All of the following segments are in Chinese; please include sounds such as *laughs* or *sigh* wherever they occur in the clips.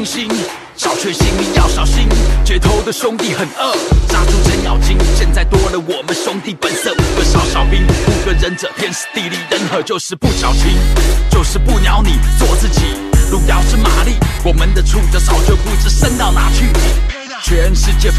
小星星，小确幸你要小心。街头的兄弟很恶，杀出程咬金。现在多了我们兄弟本色，五个少小兵，五个忍者，天时地利人和，就是不矫情，就是不鸟你，做自己。路遥知马力，我们的触角早就不知伸到哪去。全世界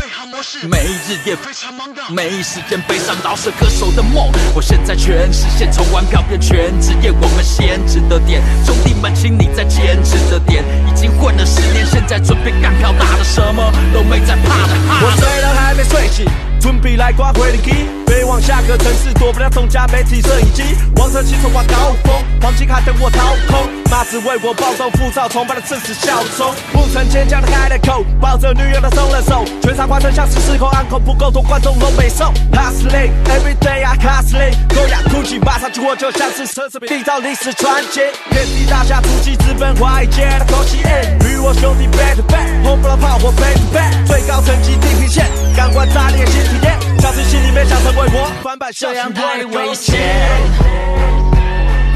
每日夜非常忙的，没时间悲伤饶舌歌手的梦。我现在全实现，从玩票变全职业，我们先值得点。兄弟们，请你再坚持着点。已经混了十年，现在准备干票大的，什么都没在怕的。哈我虽然还没睡醒，准备来刮回力机，飞往下个城市，躲不了众家媒体摄影机。王者骑乘挂高峰，黄金卡等我掏空，马子为我暴动，浮躁崇拜的刺死笑冲。不曾坚强的开了口，抱着女友的松了手，全场观众像是失控，安口不够多，观众都没送。Hustling every day I hustling，高雅酷气，马上去我就像是奢侈品，缔造历史传奇。遍地大侠，突击资本华尔街的口气，与我兄弟 back to back，轰不了炮火 back to back，最高层级地平线，感官炸裂新体验，小心心里面想成为我，翻版这样太危危险，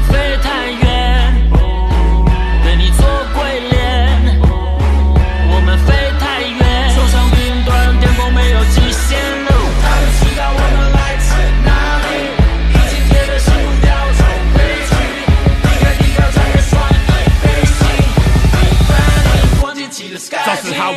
飞太远，对你做鬼脸。我们飞太远，冲上云端，天空没有极限路。他们知道我们来自哪里，已经贴了心不掉走飞去。离开地球，张开双的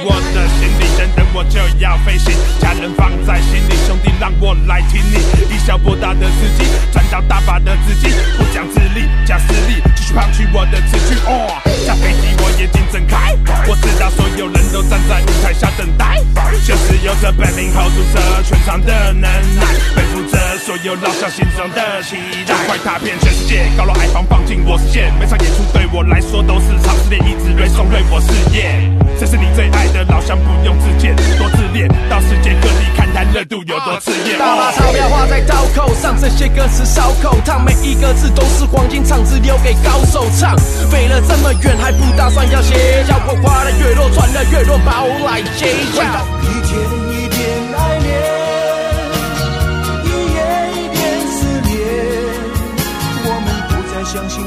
我的心里，等等我就要飞行，家人放在心里，兄弟让我来挺你。以小博大的司机，赚到大把的资金，不讲自立，讲实力，继续胖取我的词句。哦，下飞机我眼睛睁开，我知道所有人都站在舞台下等待，就是有着本领 hold 住这全场的能耐，背负着所有老乡心中的期待，快踏遍全世界，高楼矮房放进我视线，每场演出对我来说都是场试炼，一直锐送锐我事业。这是你最爱的老乡，不用自荐，多自恋，到世界各地看看热度有多炽烈。大把钞票花在刀口上，这些歌词烧口烫，每一个字都是黄金唱，只留给高手唱。飞了这么远，还不打算要歇脚？我花的越多，赚的越多，把我来揭晓。一天一点爱恋，一夜一点思念。我们不再相信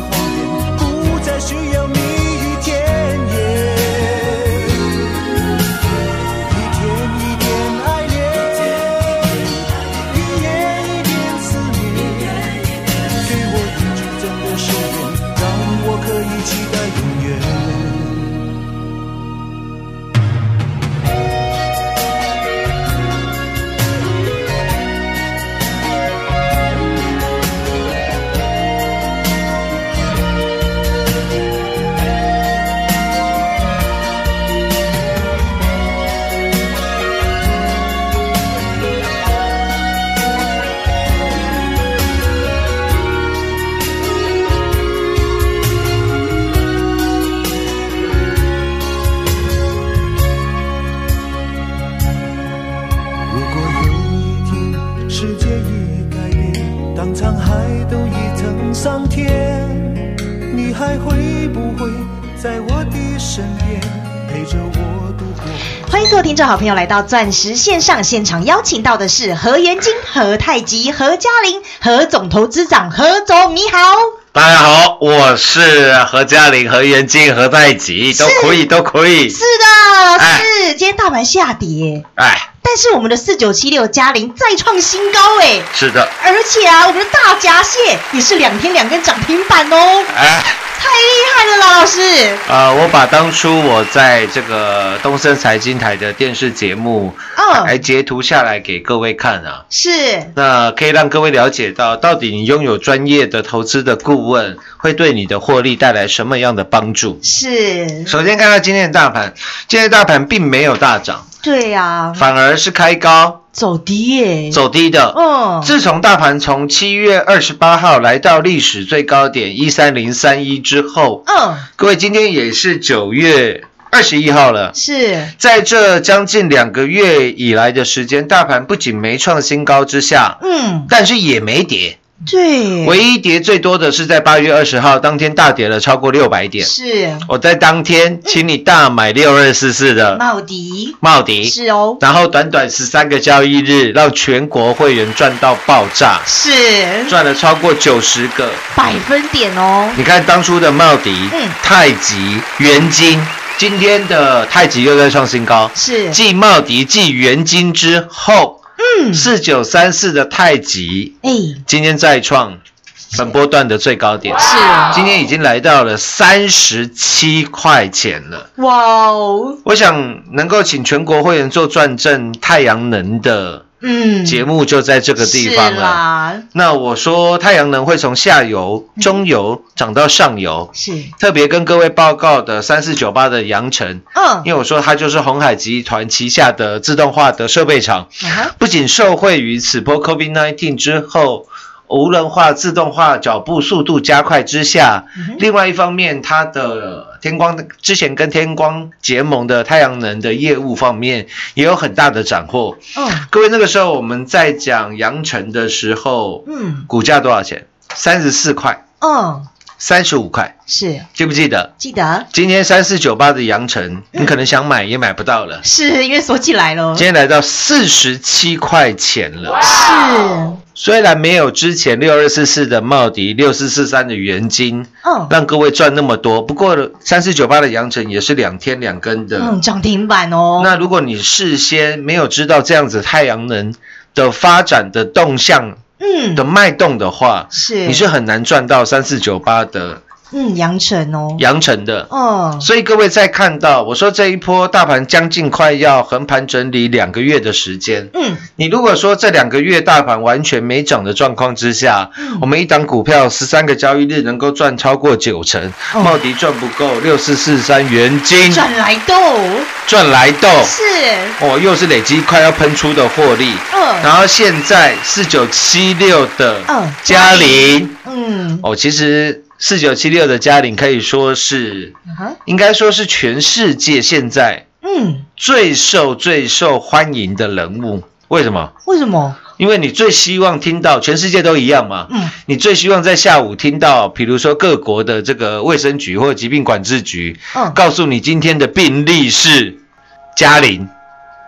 好朋友来到钻石线上现场，邀请到的是何元金、何太极、何嘉玲、何总投资长何总，你好。大家好，我是何嘉玲、何元金、何太极，都可以，都可以。是的，哎。是今天大盘下跌，哎，但是我们的四九七六嘉陵再创新高哎，是的，而且啊，我们的大闸蟹也是两天两根涨停板哦，哎。太厉害了啦，老师！呃，我把当初我在这个东森财经台的电视节目，嗯来截图下来给各位看啊。是，那可以让各位了解到，到底你拥有专业的投资的顾问，会对你的获利带来什么样的帮助？是，首先看到今天的大盘，今天的大盘并没有大涨，对呀、反而是开高。走低耶，走低的。嗯，自从大盘从七月二十八号来到历史最高点一三零三一之后，嗯，各位今天也是九月二十一号了。是，在这将近两个月以来的时间，大盘不仅没创新高之下，嗯，但是也没跌。对，唯一跌最多的是在八月二十号当天大跌了超过六百点。是。我在当天请你大买六二四四的茂迪，茂迪，是哦，然后短短十三个交易日，让全国会员赚到爆炸，是。赚了超过九十个。百分点哦，你看当初的茂迪、嗯。太极、元金，今天的太极又在创新高。是，继茂迪、继元金之后，嗯，四九三四的太极哎，今天再创本波段的最高点，是。啊，今天已经来到了三十七块钱了。哇哦，我想能够请全国会员做转正太阳能的嗯，节目，就在这个地方了。那我说太阳能会从下游、中游涨到上游，是，特别跟各位报告的三四九八的阳城，嗯，因为我说它就是红海集团旗下的自动化的设备厂，不仅受惠于此波 COVID-19 之后。无人化、自动化脚步速度加快之下，另外一方面，它的天光之前跟天光结盟的太阳能的业务方面也有很大的斩获。嗯，各位，那个时候我们在讲阳城的时候，嗯，股价多少钱？三十四块、嗯，三十五块，是，记不记得？记得。今天三四九八的阳城，你可能想买也买不到了。是因为锁起来了，今天来到四十七块钱了，是，虽然没有之前六二四四的茂迪、六四四三的元金嗯，让各位赚那么多，不过三四九八的阳城也是两天两根的。嗯，涨停板哦，那如果你事先没有知道这样子太阳能的发展的动向嗯。的脉动的话，是，你是很难赚到三四九八的嗯，阳城哦，阳城的。嗯，所以各位在看到我说这一波大盘将近快要横盘整理两个月的时间，嗯，你如果说这两个月大盘完全没涨的状况之下，嗯我们一档股票十三个交易日能够赚超过九成，哦。茂迪赚不够，六四四三元金。赚来豆，赚来豆，是，哦，又是累积快要喷出的获利，嗯，然后现在四九七六的嗯嘉麟，嗯，哦，其实四九七六的嘉玲可以说是，啊，应该说是全世界现在嗯，最受最受欢迎的人物。为什么？为什么？因为你最希望听到，全世界都一样嘛。嗯，你最希望在下午听到，比如说各国的这个卫生局或者疾病管制局，嗯，告诉你今天的病例是嘉玲。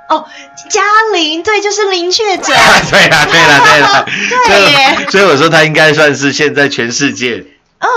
哦，嘉玲，对，就是林确诊，*laughs* 对啦，对啦，对啦。*laughs* 对耶所以所以我说他应该算是现在全世界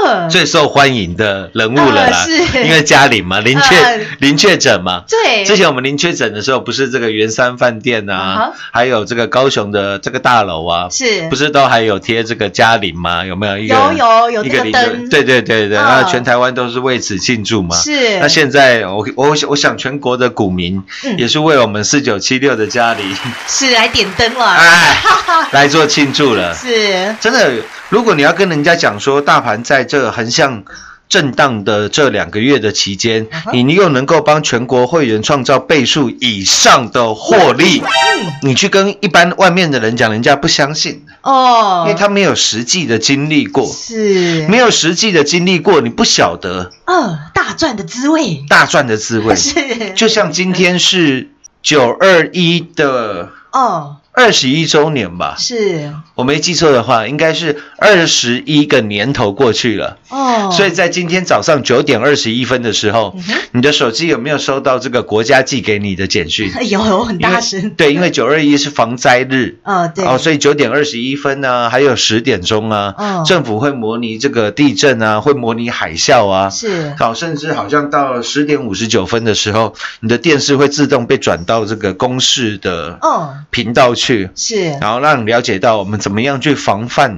嗯，最受欢迎的人物了啦。因为嘉玲嘛，林确、嗯。林确诊嘛。对，之前我们林确诊的时候，不是这个圆山饭店啊还有这个高雄的这个大楼啊，是。不是都还有贴这个嘉玲吗？有没有？一个有有有一个灯。对对对对，嗯那全台湾都是为此庆祝嘛。是，那现在我我我想全国的股民嗯。也是为我们四九七六的嘉玲，是来点灯了，哎，*laughs* 来做庆祝了。是，真的，如果你要跟人家讲说大盘在这横向震荡的这两个月的期间你又能够帮全国会员创造倍数以上的获利，嗯。你去跟一般外面的人讲，人家不相信，哦，因为他没有实际的经历过，是，没有实际的经历过，你不晓得嗯，大赚的滋味，大赚的滋味。*laughs* 是，就像今天是九二一的哦，二十一周年吧，是我没记错的话，应该是二十一个年头过去了。哦，所以在今天早上九点二十一分的时候，嗯你的手机有没有收到这个国家寄给你的简讯？*laughs* 有有很大声，对，因为九二一是防灾日。哦，对，哦，所以九点二十一分呢、还有十点钟啊，哦。政府会模拟这个地震啊，会模拟海啸啊，是。好，甚至好像到十点五十九分的时候，你的电视会自动被转到这个公视的嗯，频道去，是，然后让你了解到我们怎么样去防范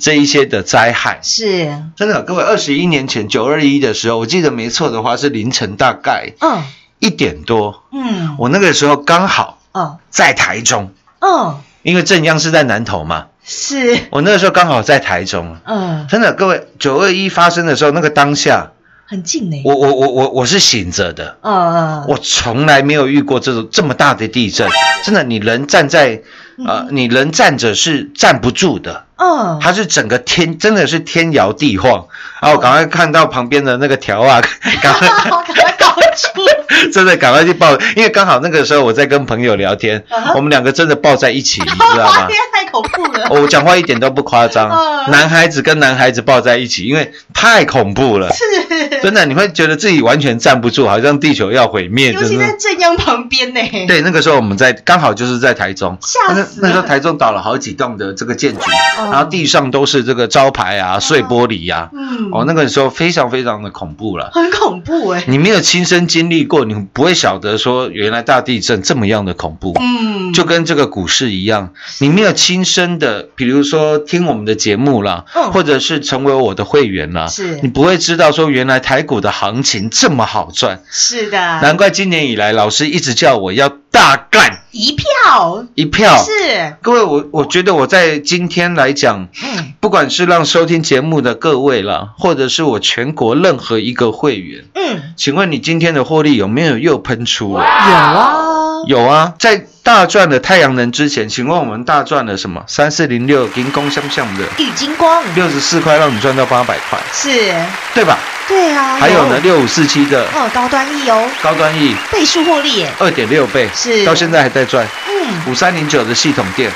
这一些的灾害。是，真的，各位，二十一年前九二一的时候，我记得没错的话是凌晨大概嗯。一点多，嗯，我那个时候刚好嗯，在台中，嗯，因为正央是在南投嘛，是，我那个时候刚好在台中。嗯，真的，各位，九二一发生的时候，那个当下，很近呢，我我我我我是醒着的，呃，我从来没有遇过这种这么大的地震。真的，你人站在呃，你人站着是站不住的，嗯，它是整个天真的是天摇地晃。然后我赶快看到旁边的那个条啊，*laughs* 赶快，*laughs* 赶快告诉，*laughs* 真的赶快去抱，因为刚好那个时候我在跟朋友聊天我们两个真的抱在一起，你知道吗？*laughs* 太恐怖了，我讲话一点都不夸张，嗯。男孩子跟男孩子抱在一起，因为太恐怖了，是，真的你会觉得自己完全站不住，好像地球要毁灭，尤其在。正央旁边呢，，对，那个时候我们在刚好就是在台中，那吓死了。那时候台中倒了好几栋的这个建筑，哦。然后地上都是这个招牌啊、碎玻璃呀、嗯，哦，那个时候非常非常的恐怖了。很恐怖哎，你没有亲身经历过，你不会晓得说原来大地震这么样的恐怖。嗯，就跟这个股市一样，你没有亲身的，比如说听我们的节目啦，嗯。或者是成为我的会员啦，是。你不会知道说原来台股的行情这么好赚，是的，难怪今年以来老师一直叫我要大干。一票。一票。是，各位，我我觉得我在今天来讲，嗯。不管是让收听节目的各位啦，或者是我全国任何一个会员，嗯，请问你今天的获利有没有又喷出了？有啊，有啊，在大赚的太阳能之前，请问我们大赚了什么？三四零六银工相向的。玉金光。六十四块，让你赚到八百块，是，对吧？对啊，还有呢，六五四七的。哦，高端 E 哦，高端 E 倍数获利耶，二点六倍，是。到现在还在赚。嗯，五三零九的系统店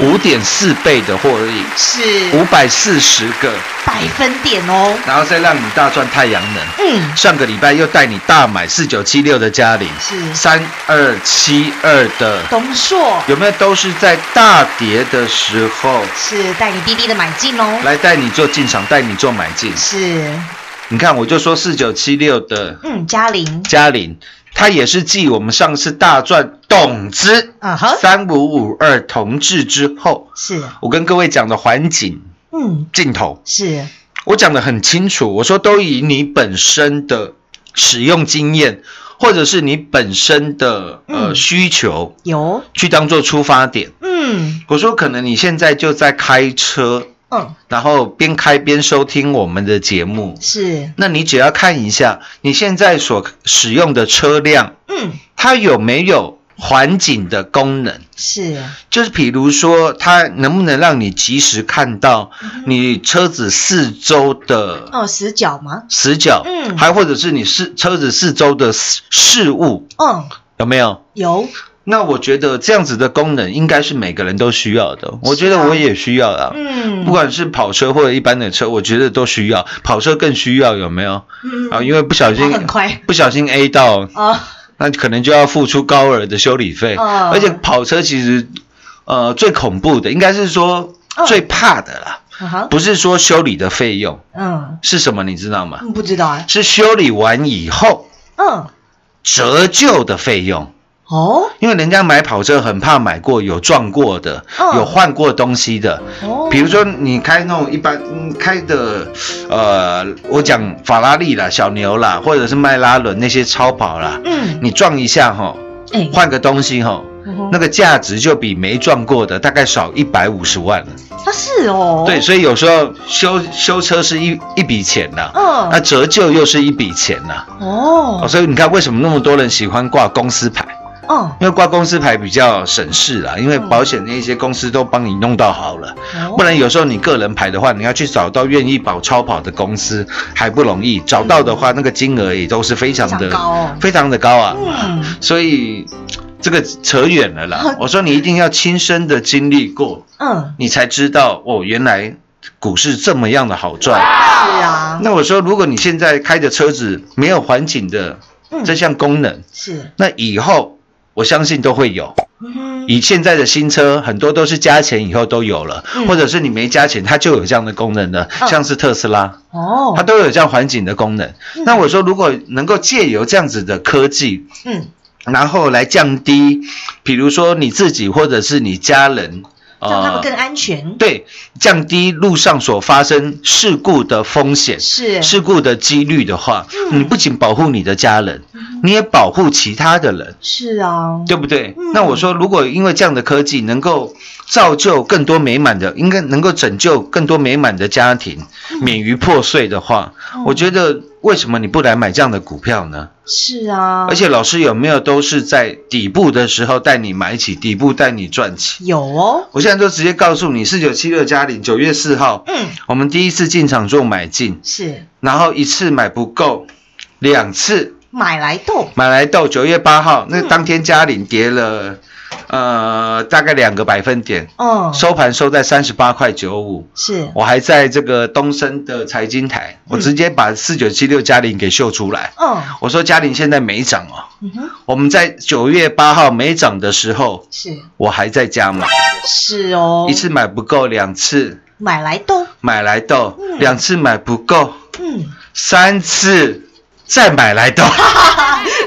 五点四倍的获利，是。五百四十个，百分点哦，然后再让你大赚太阳能。嗯，上个礼拜又带你大买四九七六的嘉玲，是。三二七二的，东硕。有没有都是在大跌的时候？是带你滴滴的买进哦，来带你做进场，带你做买进？是，你看，我就说四九七六的嗯，嘉玲，嘉陵，它也是继我们上次大赚董资啊哈，三五五二同志之后，是，我跟各位讲的环景嗯，镜头，是，我讲的很清楚，我说都以你本身的使用经验，或者是你本身的呃嗯。需求有，去当做出发点。嗯。我说可能你现在就在开车，嗯，然后边开边收听我们的节目，是，那你只要看一下你现在所使用的车辆，嗯。它有没有环景的功能。是，就是比如说，它能不能让你及时看到你车子四周的哦，死角吗？死角，嗯。还或者是你四车子四周的事事物。嗯，有没有？有，那我觉得这样子的功能应该是每个人都需要的，我觉得我也需要啊。嗯，不管是跑车或者一般的车，我觉得都需要。跑车更需要，有没有？嗯啊，因为不小心跑很快不小心 A 到，哦，那可能就要付出高额的修理费。哦而且跑车其实，呃，最恐怖的应该是说哦最怕的啦，不是说修理的费用嗯，是什么，你知道吗？嗯不知道啊，是修理完以后嗯，折旧的费用。哦，因为人家买跑车很怕买过有撞过的，嗯。有换过东西的。哦，比如说你开那种一般嗯开的，呃，我讲法拉利啦、小牛啦，或者是迈拉伦那些超跑啦，嗯，你撞一下哈，哎，换个东西哈，嗯那个价值就比没撞过的大概少一百五十万了。啊是哦，对，，所以有时候修修车是一一笔钱呐，嗯。那折旧又是一笔钱呐。哦。哦，，所以你看为什么那么多人喜欢挂公司牌？嗯，因为挂公司牌比较省事啦，因为保险那些公司都帮你弄到好了，哦。不然有时候你个人牌的话，你要去找到愿意保超跑的公司还不容易，找到的话，那个金额也都是非常的非常高哦。非常的高啊。嗯，所以这个扯远了啦。我说你一定要亲身的经历过，嗯，你才知道哦，原来股市这么样的好赚。是啊，那我说，如果你现在开的车子没有环景的嗯。这项功能，是，那以后我相信都会有。以现在的新车，很多都是加钱以后都有了，嗯。或者是你没加钱，它就有这样的功能的，嗯像是特斯拉，哦。它，都有这样环境的功能。那我说，如果能够借由这样子的科技，嗯，然后来降低，比如说你自己或者是你家人，呃让他们更安全，对，降低路上所发生事故的风险。是，事故的几率的话，嗯你不仅保护你的家人，你也保护其他的人。是啊，对不对？嗯那我说，如果因为这样的科技能够造就更多美满的，应该能够拯救更多美满的家庭，免于破碎的话，嗯我觉得为什么你不来买这样的股票呢？是啊，而且老师有没有都是在底部的时候带你买起，底部带你赚起？有哦，我现在就直接告诉你，四九七六加零，九月四号，嗯，我们第一次进场做买进，是。然后一次买不够，两次买来豆，买来豆，九月八号那嗯。当天嘉领跌了，呃，大概两个百分点，嗯，收盘收在三十八块九五。是，我还在这个东升的财经台，我直接把四九七六嘉玲给秀出来。嗯，我说嘉玲现在没涨哦，嗯哼，我们在九月八号没涨的时候，是。我还在加码，是哦，一次买不够，两次。买来豆，买来豆，嗯。两次买不够，嗯，三次再买来的。*laughs*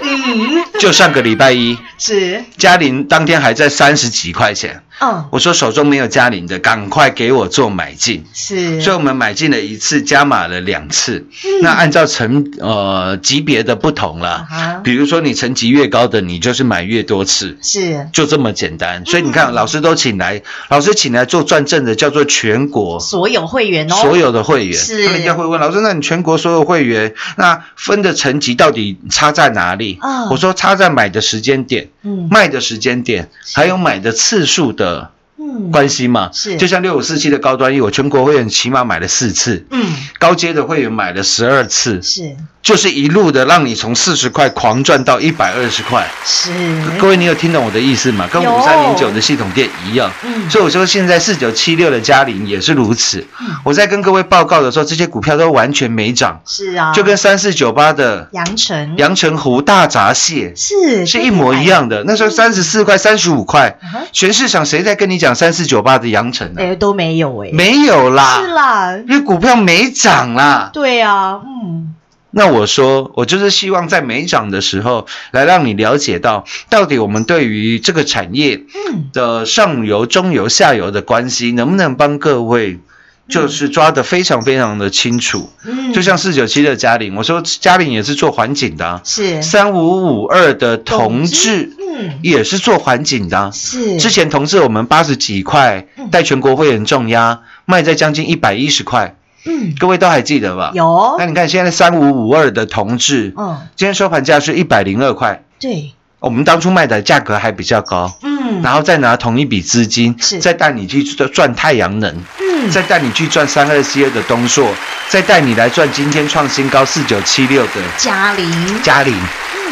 嗯，就上个礼拜一，是，嘉玲当天还在三十几块钱，嗯，我说手中没有嘉玲的，赶快给我做买进。是，所以我们买进了一次，加码了两次。嗯。那按照层呃级别的不同啦，啊比如说你层级越高的，你就是买越多次。是。就这么简单，所以你嗯。看，老师都请来，老师请来做转正的，叫做全国所有会员哦，所有的会员。是。那人家会问老师，那你全国所有会员，那分的层级到底差在哪里？啊我说差在买的时间点、嗯。卖的时间点，还有买的次数的嗯。关系嘛。是。就像六五四七的高端 E，我全国会员起码买了四次，嗯。高阶的会员买了十二次，是就是一路的让你从四十块狂赚到一百二十块。是，各位，你有听懂我的意思吗？跟五三零九的系统店一样。嗯。所以我说现在四九七六的嘉玲也是如此。嗯。我在跟各位报告的时候，这些股票都完全没涨，是啊，就跟三四九八的阳城。阳澄湖大闸蟹。是是一模一，样的。那时候三十四块、三十五块。全市场谁在跟你讲三四九八的阳城呢？哎都没有哎，没有啦。是啦，啦，因为股票没涨啦。对啊，嗯那我说，我就是希望在没涨的时候，来让你了解到，到底我们对于这个产业嗯。的上游、中游、下游的关系，能不能帮各位就是抓得非常非常的清楚？嗯，就像四九七的嘉玲，我说嘉玲也是做环境的、啊，是。三五五二的同志嗯。也是做环境的啊、是。之前同志我们八十几块嗯。带全国会员重压，卖在将近一百一十块，嗯各位都还记得吧？。有。那你看现在三五五二的同志，嗯。今天收盘价是一百零二块，对。我们当初卖的价格还比较高，嗯。然后再拿同一笔资金，是。再带你去赚太阳能，嗯。再带你去赚三二 C 二的东硕，再带你来赚今天创新高四九七六的嘉玲嘉玲，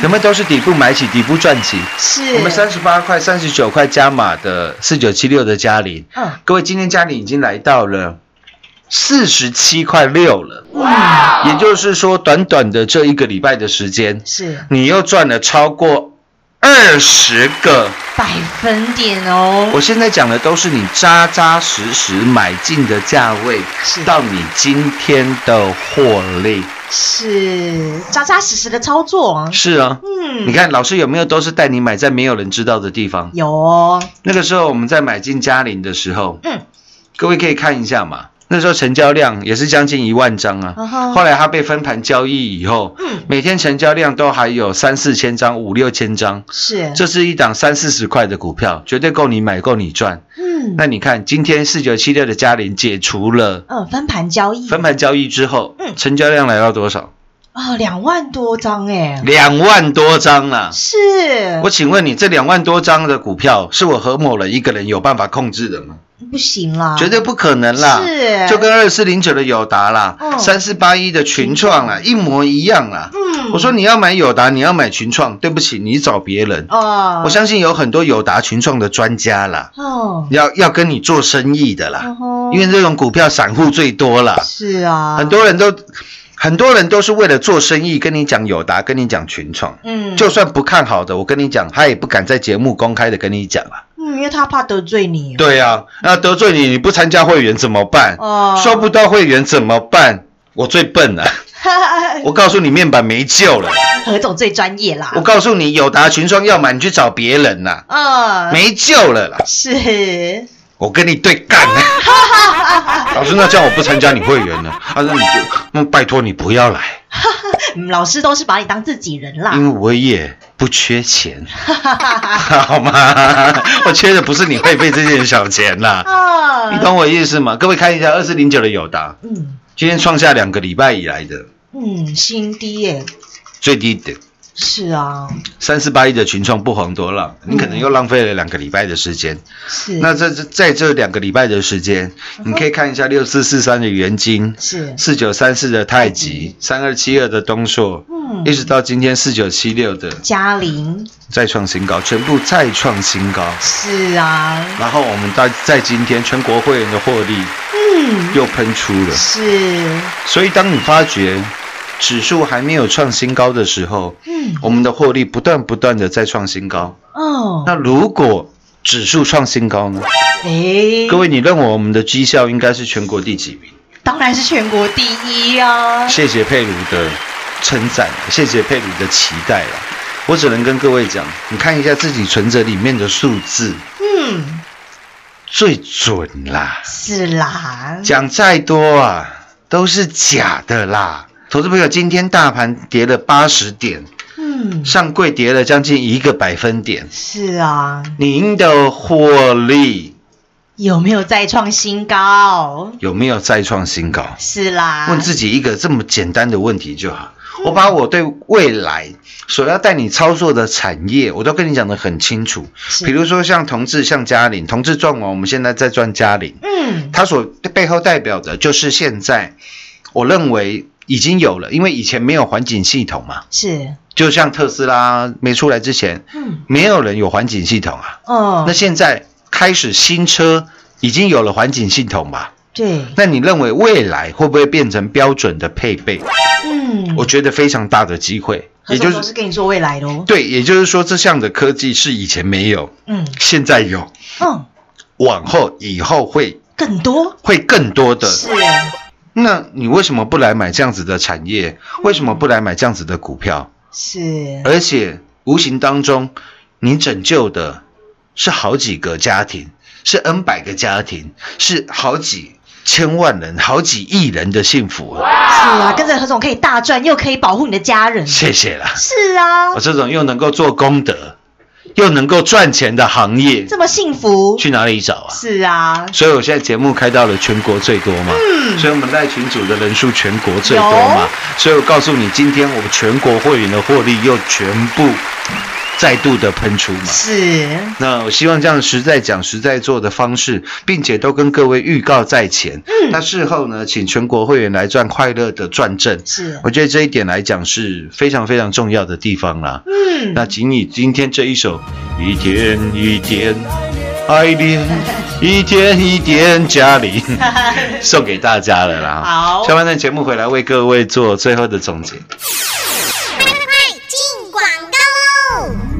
有没有都是底部买起，底部赚起？是。我们三十八块、三十九块加码的四九七六的嘉玲，嗯。各位今天嘉玲已经来到了四十七块六了，哇也就是说，短短的这一个礼拜的时间，是。你又赚了超过二十个。百分点哦，我现在讲的都是你扎扎实实买进的价位是，到你今天的获利。是。扎扎实实的操作啊，是啊，嗯。你看老师有没有都是带你买在没有人知道的地方？有。哦，那个时候我们在买进嘉陵的时候，嗯。各位可以看一下嘛。那时候成交量也是将近一万张啊。后来它被分盘交易以后，嗯每天成交量都还有三四千张、五六千张，是这是一档三四十块的股票，绝对够你买，够你赚。嗯那你看，今天四九七六的嘉陵解除了嗯分盘交易分盘交易之后，嗯成交量来到多少？啊两万多张哎，两万多张啦。是我请问你，这两万多张的股票是我何某人一个人有办法控制的吗？不行啦，绝对不可能啦，是。就跟二四零九的友达啦嗯，三四八一的群创啦，一模一样啦。嗯。我说你要买友达，你要买群创，对不起，你找别人。哦，我相信有很多友达群创的专家啦，哦，要要跟你做生意的啦，哦因为这种股票散户最多啦，是啊，很多人都很多人都是为了做生意跟你讲友达，跟你讲群创。嗯，就算不看好的，我跟你讲，他也不敢在节目公开的跟你讲啊。嗯，因为他怕得罪你，对呀、那得罪你，你不参加会员怎么办？哦收不到会员怎么办？我最笨了，*laughs* 我告诉你，面板没救了。何总最专业啦我，告诉你，友达群创要买，你去找别人啦，嗯，没救了啦。是，我跟你对干了。*laughs* 老师，那这样我不参加你会员了。他说你就，那拜托你不要来，嗯 *laughs* 老师都是把你当自己人啦，因为我也不缺钱，*laughs* 好吗？我缺的不是你会费这点小钱啦。啊，你懂我意思吗？各位看一下二四零九的友达，嗯今天创下两个礼拜以来的嗯，新低耶，最低点。是啊，三四八一的群创不遑多让，你可能又浪费了两个礼拜的时间。是，那这这在这两个礼拜的时间，你可以看一下六四四三的元金，是，四九三四的太极，三二七二的东硕，嗯。一直到今天四九七六的嘉玲，再创新高，全部再创新高。是啊，然后我们到在今天全国会员的获利嗯，又喷出了，是，所以当你发觉指数还没有创新高的时候，嗯，我们的获利不断不断的在创新高。哦，那如果指数创新高呢？哎，各位，你认为我们的绩效应该是全国第几名？当然是全国第一啊，谢谢佩鲁的称赞，谢谢佩鲁的期待了。我只能跟各位讲，你看一下自己存折里面的数字，嗯，最准啦。是啦，讲再多啊，都是假的啦。投资朋友，今天大盘跌了八十点，嗯，上柜跌了将近一个百分点，是啊，您的获利有没有再创新高？有没有再创新高？是啦，问自己一个这么简单的问题就好。我把我对未来所要带你操作的产业，我都跟你讲得很清楚。是比如说像同志，像嘉玲，同志赚完，我们现在在赚嘉玲，嗯，它所背后代表的就是现在，我认为已经有了，因为以前没有环境系统嘛，是，就像特斯拉没出来之前，嗯，没有人有环境系统啊。哦，那现在开始新车已经有了环境系统吧？对，那你认为未来会不会变成标准的配备？嗯，我觉得非常大的机会，也就是是跟你说未来的哦，对，也就是说这项的科技是以前没有，嗯。现在有，嗯，往后以后会更多？会更多的。是，那你为什么不来买这样子的产业？为什么不来买这样子的股票？是，而且无形当中，你拯救的是好几个家庭，是 N 百个家庭，是好几千万人、好几亿人的幸福啊！是啊，跟着何总可以大赚，又可以保护你的家人，谢谢啦。是啊我，这种又能够做功德，又能够赚钱的行业，这么幸福，去哪里找啊？是啊，所以我现在节目开到了全国最多嘛，嗯。所以我们带群组的人数全国最多嘛，所以我告诉你，今天我们全国会员的获利又全部再度的喷出嘛。是，那我希望这样实在讲、实在做的方式，并且都跟各位预告在前。嗯那事后呢，请全国会员来赚快乐的转正。是，我觉得这一点来讲是非常非常重要的地方啦。嗯，那请你今天这一首《一天一天爱恋》，一天一天嘉玲，*laughs* 送给大家了啦。好下半段节目回来为各位做最后的总结。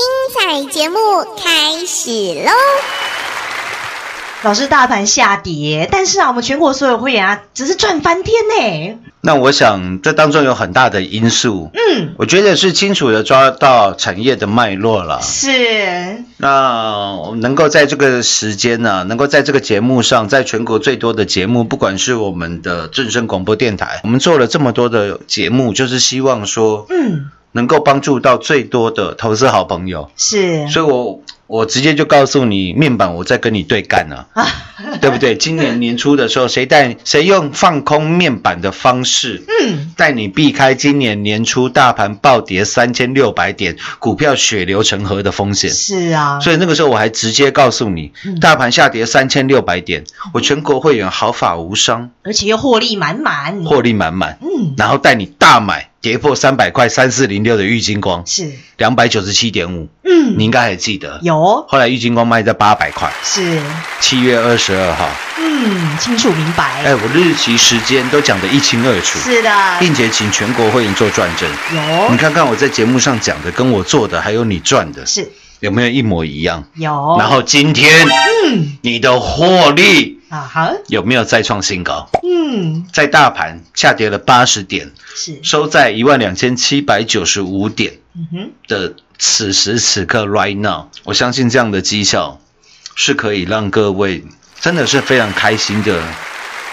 精彩节目开始喽！老师，大盘下跌，但是啊，我们全国所有会员啊，只是赚翻天呢。那我想这当中有很大的因素，嗯，我觉得是清楚的抓到产业的脉络了。是，那我们能够在这个时间呢、能够在这个节目上，在全国最多的节目，不管是我们的正声广播电台，我们做了这么多的节目，就是希望说嗯，能够帮助到最多的投资好朋友。是。所以我我直接就告诉你，面板我在跟你对干呢、啊，*laughs* 对不对？今年年初的时候，谁带谁用放空面板的方式，嗯，带你避开今年年初大盘暴跌三千六百点，股票血流成河的风险。是啊，所以那个时候我还直接告诉你，大盘下跌三千六百点，我全国会员毫发无伤，而且又获利满满，获利满满，嗯，然后带你大买跌破三百块三四零六的玉金光，是，两百九十七点五，嗯，你应该还记得。有。后来玉金光卖在八百块，是，七月二十二号，嗯，清楚明白，哎，我日期时间都讲得一清二楚，是的，并且请全国会员做转正。有。你看看我在节目上讲的，跟我做的，还有你赚的，是。有没有一模一样？有，然后今天嗯。你的获利啊好，有没有再创新高？嗯，在大盘下跌了八十点，是，收在一万两千七百九十五点的此时此刻，right now，我相信这样的绩效是可以让各位真的是非常开心的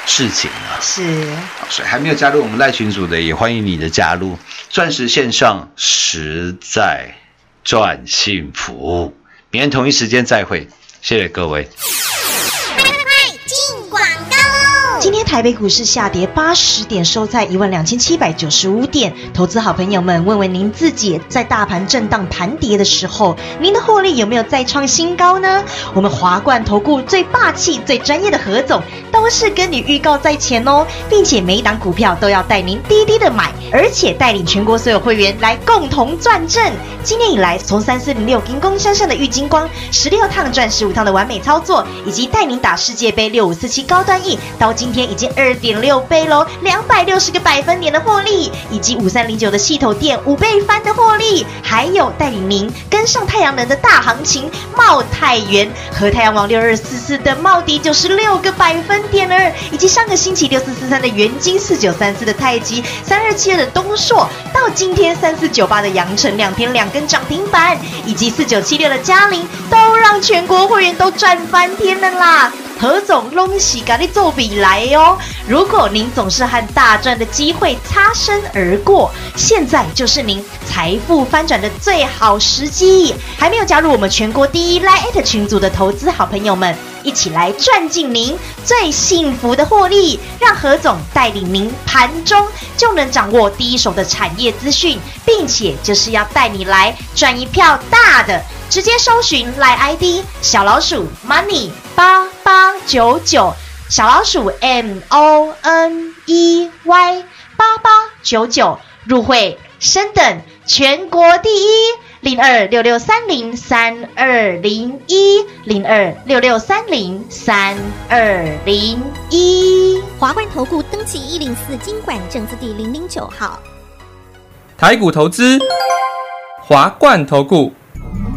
事情啊！是，所以还没有加入我们赖群组的，也欢迎你的加入。钻石线上实在赚幸福，明天同一时间再会，谢谢各位。今天。台北股市下跌八十点，收在一万两千七百九十五点。投资好朋友们，问问您自己，在大盘震荡盘跌的时候，您的获利有没有再创新高呢？我们华冠投顾最霸气、最专业的何总，都是跟你预告在前哦，并且每一档股票都要带您滴滴的买，而且带领全国所有会员来共同赚正。今年以来，从三四零六金光山上的玉金光，十六趟赚十五趟的完美操作，以及带您打世界杯六五四七高端 E，到今天已经二点六倍喽，两百六十个百分点的获利，以及五三零九的系统店五倍翻的获利，还有带领您跟上太阳能的大行情，茂太元和太阳王六二四四的茂迪九十六个百分点儿，以及上个星期六四四三的元金四九三四的太极三二七二的东硕，到今天三四九八的阳城两天两根涨停板，以及四九七六的嘉玲，都让全国会员都赚翻天了啦！何总恭喜咖喱做比来哦！如果您总是和大赚的机会擦身而过，现在就是您财富翻转的最好时机。还没有加入我们全国第一 Line 群组的投资好朋友们，一起来赚进您最幸福的获利，让何总带领您盘中就能掌握第一手的产业资讯，并且就是要带你来赚一票大的。直接搜寻 lie ID 小老鼠 money 八八九九，小老鼠 M O N E Y 八八九九，入会升等全国第一。零二六六三零三二零一零二六六三零三二零一。华冠投顾登记一零四经管证字第零零九号。台股投资，华冠投顾。